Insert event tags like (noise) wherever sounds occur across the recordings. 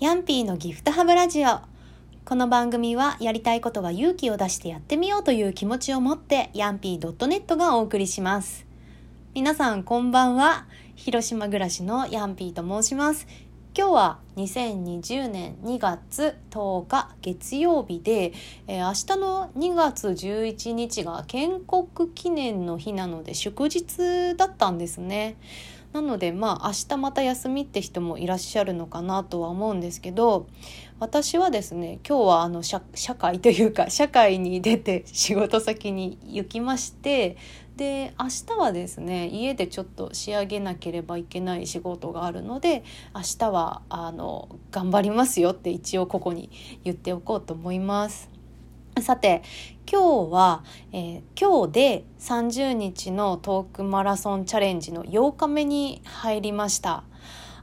ヤンピーのギフトハブラジオ。この番組はやりたいことは勇気を出してやってみようという気持ちを持ってヤンピー .net がお送りします。皆さんこんばんは。広島暮らしのヤンピーと申します。今日は2020年2月10日月曜日で、えー、明日の2月11日が建国記念の日なので祝日だったんですね。なのでまあ明日また休みって人もいらっしゃるのかなとは思うんですけど私はですね今日はあの社会というか社会に出て仕事先に行きましてで明日はですね家でちょっと仕上げなければいけない仕事があるので明日はあの頑張りますよって一応ここに言っておこうと思います。さて今日は、えー、今日で30日のトークマラソンチャレンジの8日目に入りました。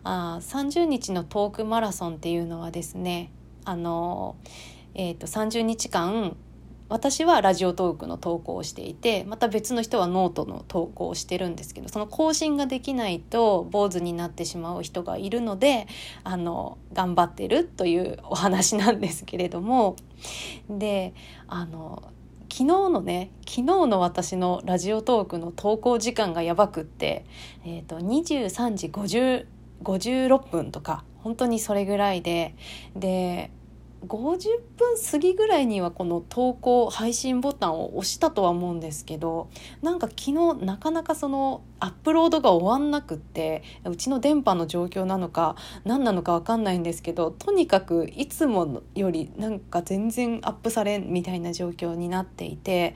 あ30日のトークマラソンっていうのはですねあの、えーと、と30日間私はラジオトークの投稿をしていてまた別の人はノートの投稿をしてるんですけどその更新ができないと坊主になってしまう人がいるのであの頑張ってるというお話なんですけれども。であの昨日のね昨日の私のラジオトークの投稿時間がやばくって、えーと、23時50 56分とか本当にそれぐらいでで50分過ぎぐらいにはこの投稿配信ボタンを押したとは思うんですけどなんか昨日なかなかそのアップロードが終わんなくってうちの電波の状況なのか何なのか分かんないんですけどとにかくいつもよりなんか全然アップされんみたいな状況になっていて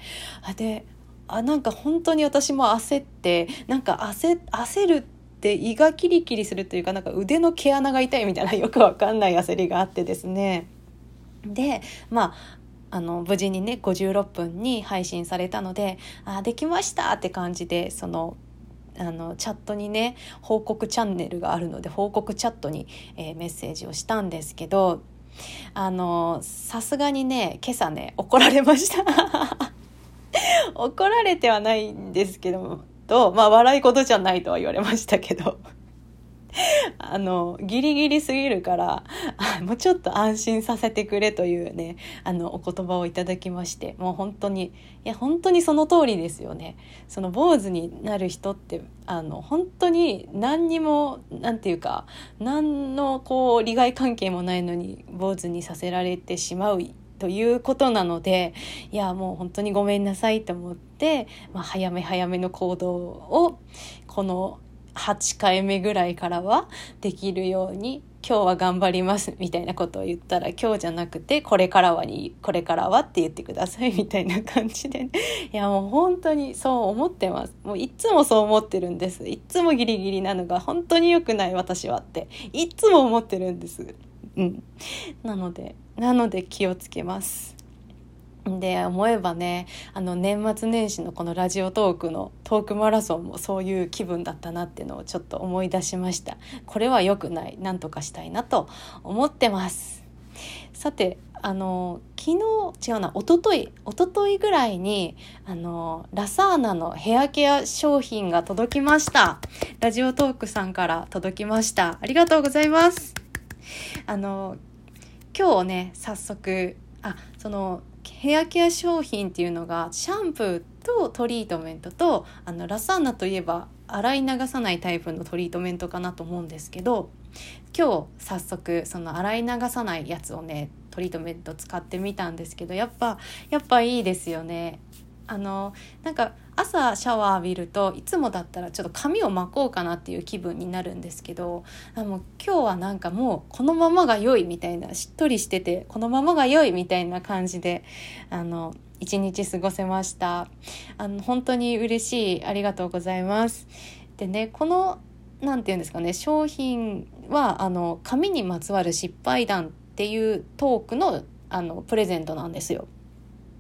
であなんか本当に私も焦ってなんか焦焦るって胃がキリキリするというかなんか腕の毛穴が痛いみたいなよくわかんない焦りがあってですね。でまああの無事にね56分に配信されたので「あできました!」って感じでそのあのチャットにね報告チャンネルがあるので報告チャットに、えー、メッセージをしたんですけどあのさすがにね今朝ね怒られました (laughs) 怒られてはないんですけどとまあ笑い事じゃないとは言われましたけどあの、ギリギリすぎるから、(laughs) もうちょっと安心させてくれというね、あの、お言葉をいただきまして、もう本当に、いや、本当にその通りですよね。その坊主になる人って、あの、本当に何にも、なんていうか、何のこう、利害関係もないのに、坊主にさせられてしまうということなのでいやもう本当にごめんなさいと思って、まあ、早め早めの行動をこの8回目ぐらいからはできるように今日は頑張りますみたいなことを言ったら今日じゃなくてこれからはにこれからはって言ってくださいみたいな感じで、ね、いやもう本当にそう思ってます。もういつもそう思ってるんです。いつもギリギリなのが本当に良くない私はって。いつも思ってるんです。うん。なのでなので気をつけます。で思えばねあの年末年始のこのラジオトークのトークマラソンもそういう気分だったなっていうのをちょっと思い出しました。これは良くない。何とかしたいなと思ってます。さてあの昨日違うな一昨日一昨日ぐらいにあのラサーナのヘアケア商品が届きました。ラジオトークさんから届きました。ありがとうございます。あの今日ね早速あそのヘアケア商品っていうのがシャンプーとトリートメントとあのラサーナといえば洗い流さないタイプのトリートメントかなと思うんですけど今日早速その洗い流さないやつをねトリートメント使ってみたんですけどやっぱやっぱいいですよね。あのなんか朝シャワー浴びるといつもだったらちょっと髪を巻こうかなっていう気分になるんですけどあの今日はなんかもうこのままが良いみたいなしっとりしててこのままが良いみたいな感じであの一日過ごせました。あの本当に嬉しい。ありがとうございます。でねこの何て言うんですかね商品はあの髪にまつわる失敗談っていうトークのあのプレゼントなんですよ。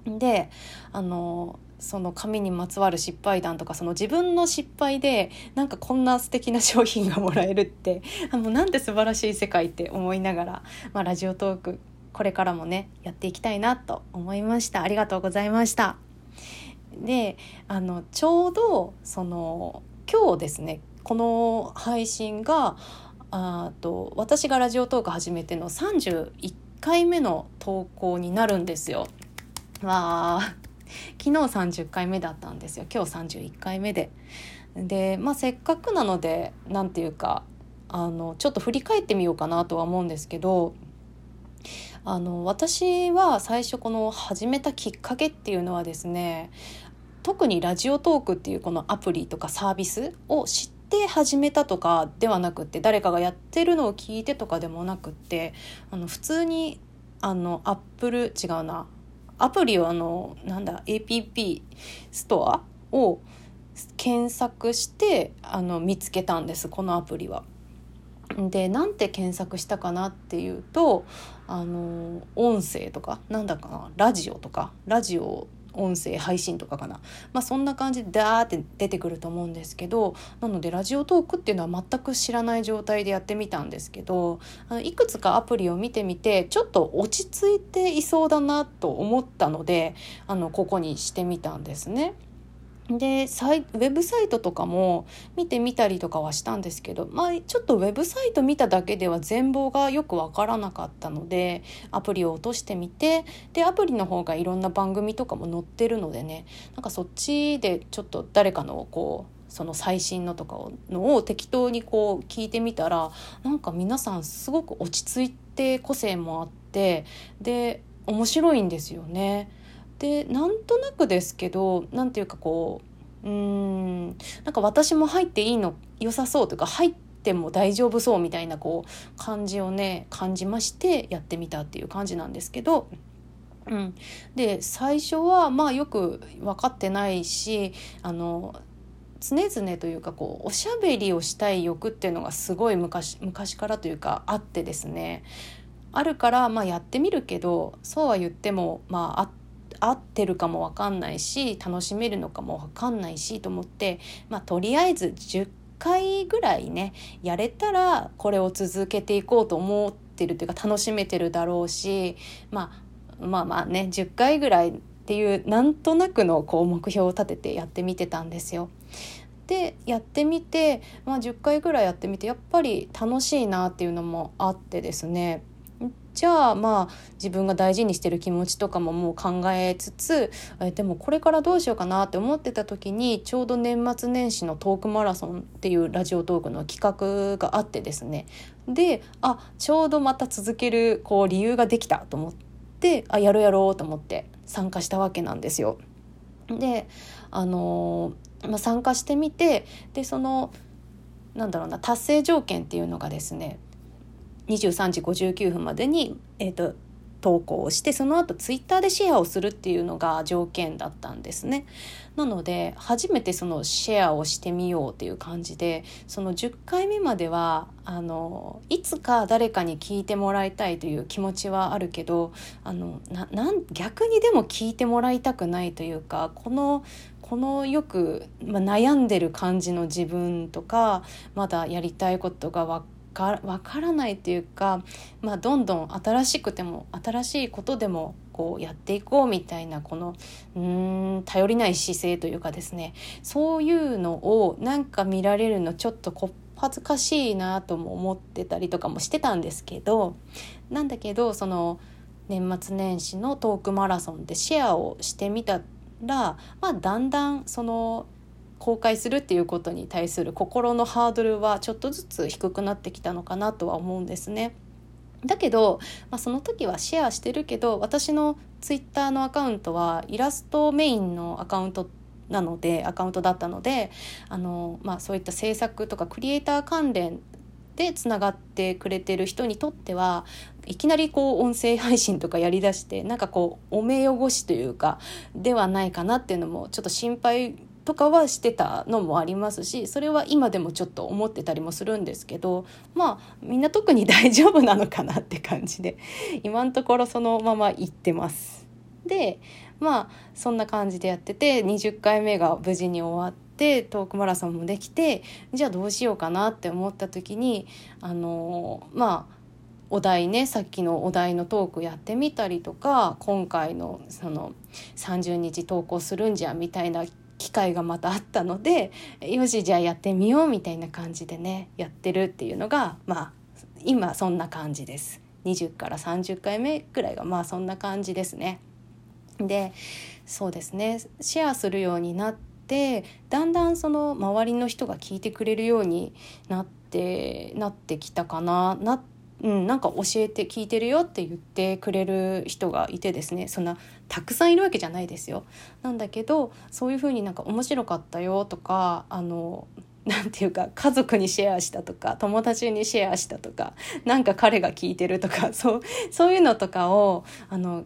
であのその紙にまつわる失敗談とかその自分の失敗でなんかこんな素敵な商品がもらえるって (laughs) あのなんて素晴らしい世界って思いながら、まあ、ラジオトークこれからもねやっていきたいなと思いましたありがとうございましたであのちょうどその今日ですねこの配信があと私がラジオトーク始めての31回目の投稿になるんですよ。わあ昨日30回目だったんですよ今日31回目で。でまあせっかくなので何て言うかあのちょっと振り返ってみようかなとは思うんですけどあの私は最初この始めたきっかけっていうのはですね特にラジオトークっていうこのアプリとかサービスを知ってっ始めたとかではなくって誰かがやってるのを聞いてとかでもなくってあの普通にあのアップル違うなアプリをあのなんだ APP ストアを検索してあの見つけたんですこのアプリは。でなんて検索したかなっていうとあの音声とかなんだかなラジオとかラジオ音声配信とかかな、まあ、そんな感じでダーって出てくると思うんですけどなのでラジオトークっていうのは全く知らない状態でやってみたんですけどあのいくつかアプリを見てみてちょっと落ち着いていそうだなと思ったのであのここにしてみたんですね。でサイウェブサイトとかも見てみたりとかはしたんですけど、まあ、ちょっとウェブサイト見ただけでは全貌がよくわからなかったのでアプリを落としてみてでアプリの方がいろんな番組とかも載ってるのでねなんかそっちでちょっと誰かのこうその最新のとかのを適当にこう聞いてみたらなんか皆さんすごく落ち着いて個性もあってで面白いんですよね。でなんとなくですけど何て言うかこううんなんか私も入っていいの良さそうというか入っても大丈夫そうみたいなこう感じをね感じましてやってみたっていう感じなんですけど。うん、で最初はまあよく分かってないしあの常々というかこうおしゃべりをしたい欲っていうのがすごい昔昔からというかあってですねあるからまあやってみるけどそうは言ってもまああっ合ってるかも分かんないし楽しめるのかも分かんないしと思って、まあ、とりあえず10回ぐらいねやれたらこれを続けていこうと思ってるというか楽しめてるだろうし、まあ、まあまあね10回ぐらいっていうなんとなくのこう目標を立ててやってみてたんですよ。でやってみて、まあ、10回ぐらいやってみてやっぱり楽しいなっていうのもあってですねじゃあまあ自分が大事にしてる気持ちとかももう考えつつえでもこれからどうしようかなって思ってた時にちょうど年末年始のトークマラソンっていうラジオトークの企画があってですねであちょうどまた続けるこう理由ができたと思ってあやろうやろうと思って参加したわけなんですよ。であのー、まあ、参加してみてでそのなんだろうな達成条件っていうのがですね23時59分までに、えーと、投稿をしてその後ツイッターでシェアをするっていうのが条件だったんですね。なので初めてそのシェアをしてみようっていう感じでその10回目まではあのいつか誰かに聞いてもらいたいという気持ちはあるけどあのななん逆にでも聞いてもらいたくないというかこのこのよく、ま、悩んでる感じの自分とかまだやりたいことが分か分からないっていうか、まあ、どんどん新しくても新しいことでもこうやっていこうみたいなこのうん頼りない姿勢というかですねそういうのをなんか見られるのちょっとこっ恥ずかしいなとも思ってたりとかもしてたんですけどなんだけどその年末年始のトークマラソンでシェアをしてみたら、まあ、だんだんその公開するっていうことに対する心のハードルはちょっとずつ低くなってきたのかなとは思うんですね。だけど、まあ、その時はシェアしてるけど私のツイッターのアカウントはイラストメインのアカウントなのでアカウントだったのであの、まあ、そういった制作とかクリエイター関連でつながってくれてる人にとってはいきなりこう音声配信とかやりだしてなんかこうお目汚しというかではないかなっていうのもちょっと心配とかはしてたのもありますしそれは今でもちょっと思ってたりもするんですけどまあみんな特に大丈夫なのかなって感じで今のところそのまま行ってます。でまあそんな感じでやってて20回目が無事に終わってトークマラソンもできてじゃあどうしようかなって思った時にあのまあお題ねさっきのお題のトークやってみたりとか今回のその30日投稿するんじゃみたいな機会がまたあったのでよしじゃあやってみようみたいな感じでねやってるっていうのがまあ今そんな感じです。20から30回目くらいがまあそんな感じですね。でそうですねシェアするようになってだんだんその周りの人が聞いてくれるようになってなってきたかななうん、なんか教えて聞いてるよって言ってくれる人がいてですねそんなたくさんいるわけじゃないですよ。なんだけどそういうふうになんか面白かったよとかあのなんていうか家族にシェアしたとか友達にシェアしたとかなんか彼が聞いてるとか (laughs) そうそういうのとかをあの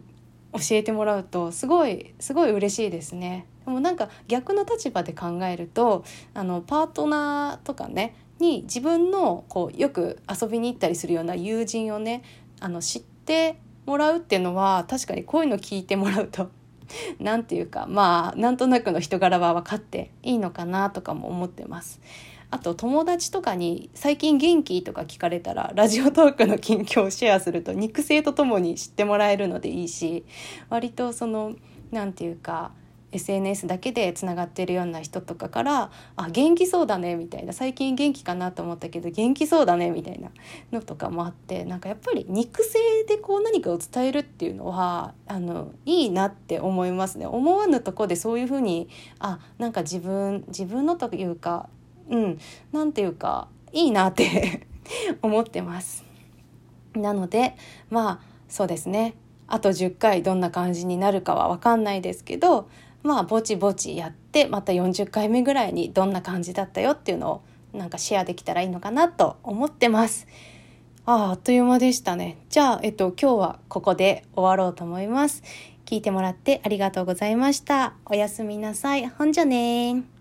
教えてもらうとすごいすごい嬉しいですね。でもなんか逆の立場で考えるとあのパートナーとかねに自分のこうよく遊びに行ったりするような友人をねあの知ってもらうっていうのは確かにこういうの聞いてもらうと (laughs) 何て言うかまあなんとなくの人柄は分かっていいのかなとかも思ってます。あと友達とかに「最近元気?」とか聞かれたらラジオトークの近況をシェアすると肉声とともに知ってもらえるのでいいし割とその何て言うか SNS だけでつながってるような人とかから「あ元気そうだね」みたいな最近元気かな？と思ったけど元気そうだねみたいなのとかもあってなんかやっぱり肉声でこう何かを伝えるっていうのはあのいいなって思いますね。思わぬとこでそういうふうにあなんか自分自分のというかうんなんていうかいいなって (laughs) 思ってます。なのでまあそうですね。あと10回どんな感じになるかは分かんないですけどまあぼちぼちやってまた40回目ぐらいにどんな感じだったよっていうのをなんかシェアできたらいいのかなと思ってます。ああっという間でしたね。じゃあ、えっと、今日はここで終わろうと思います。聞いてもらってありがとうございました。おやすみなさい。ほんじゃね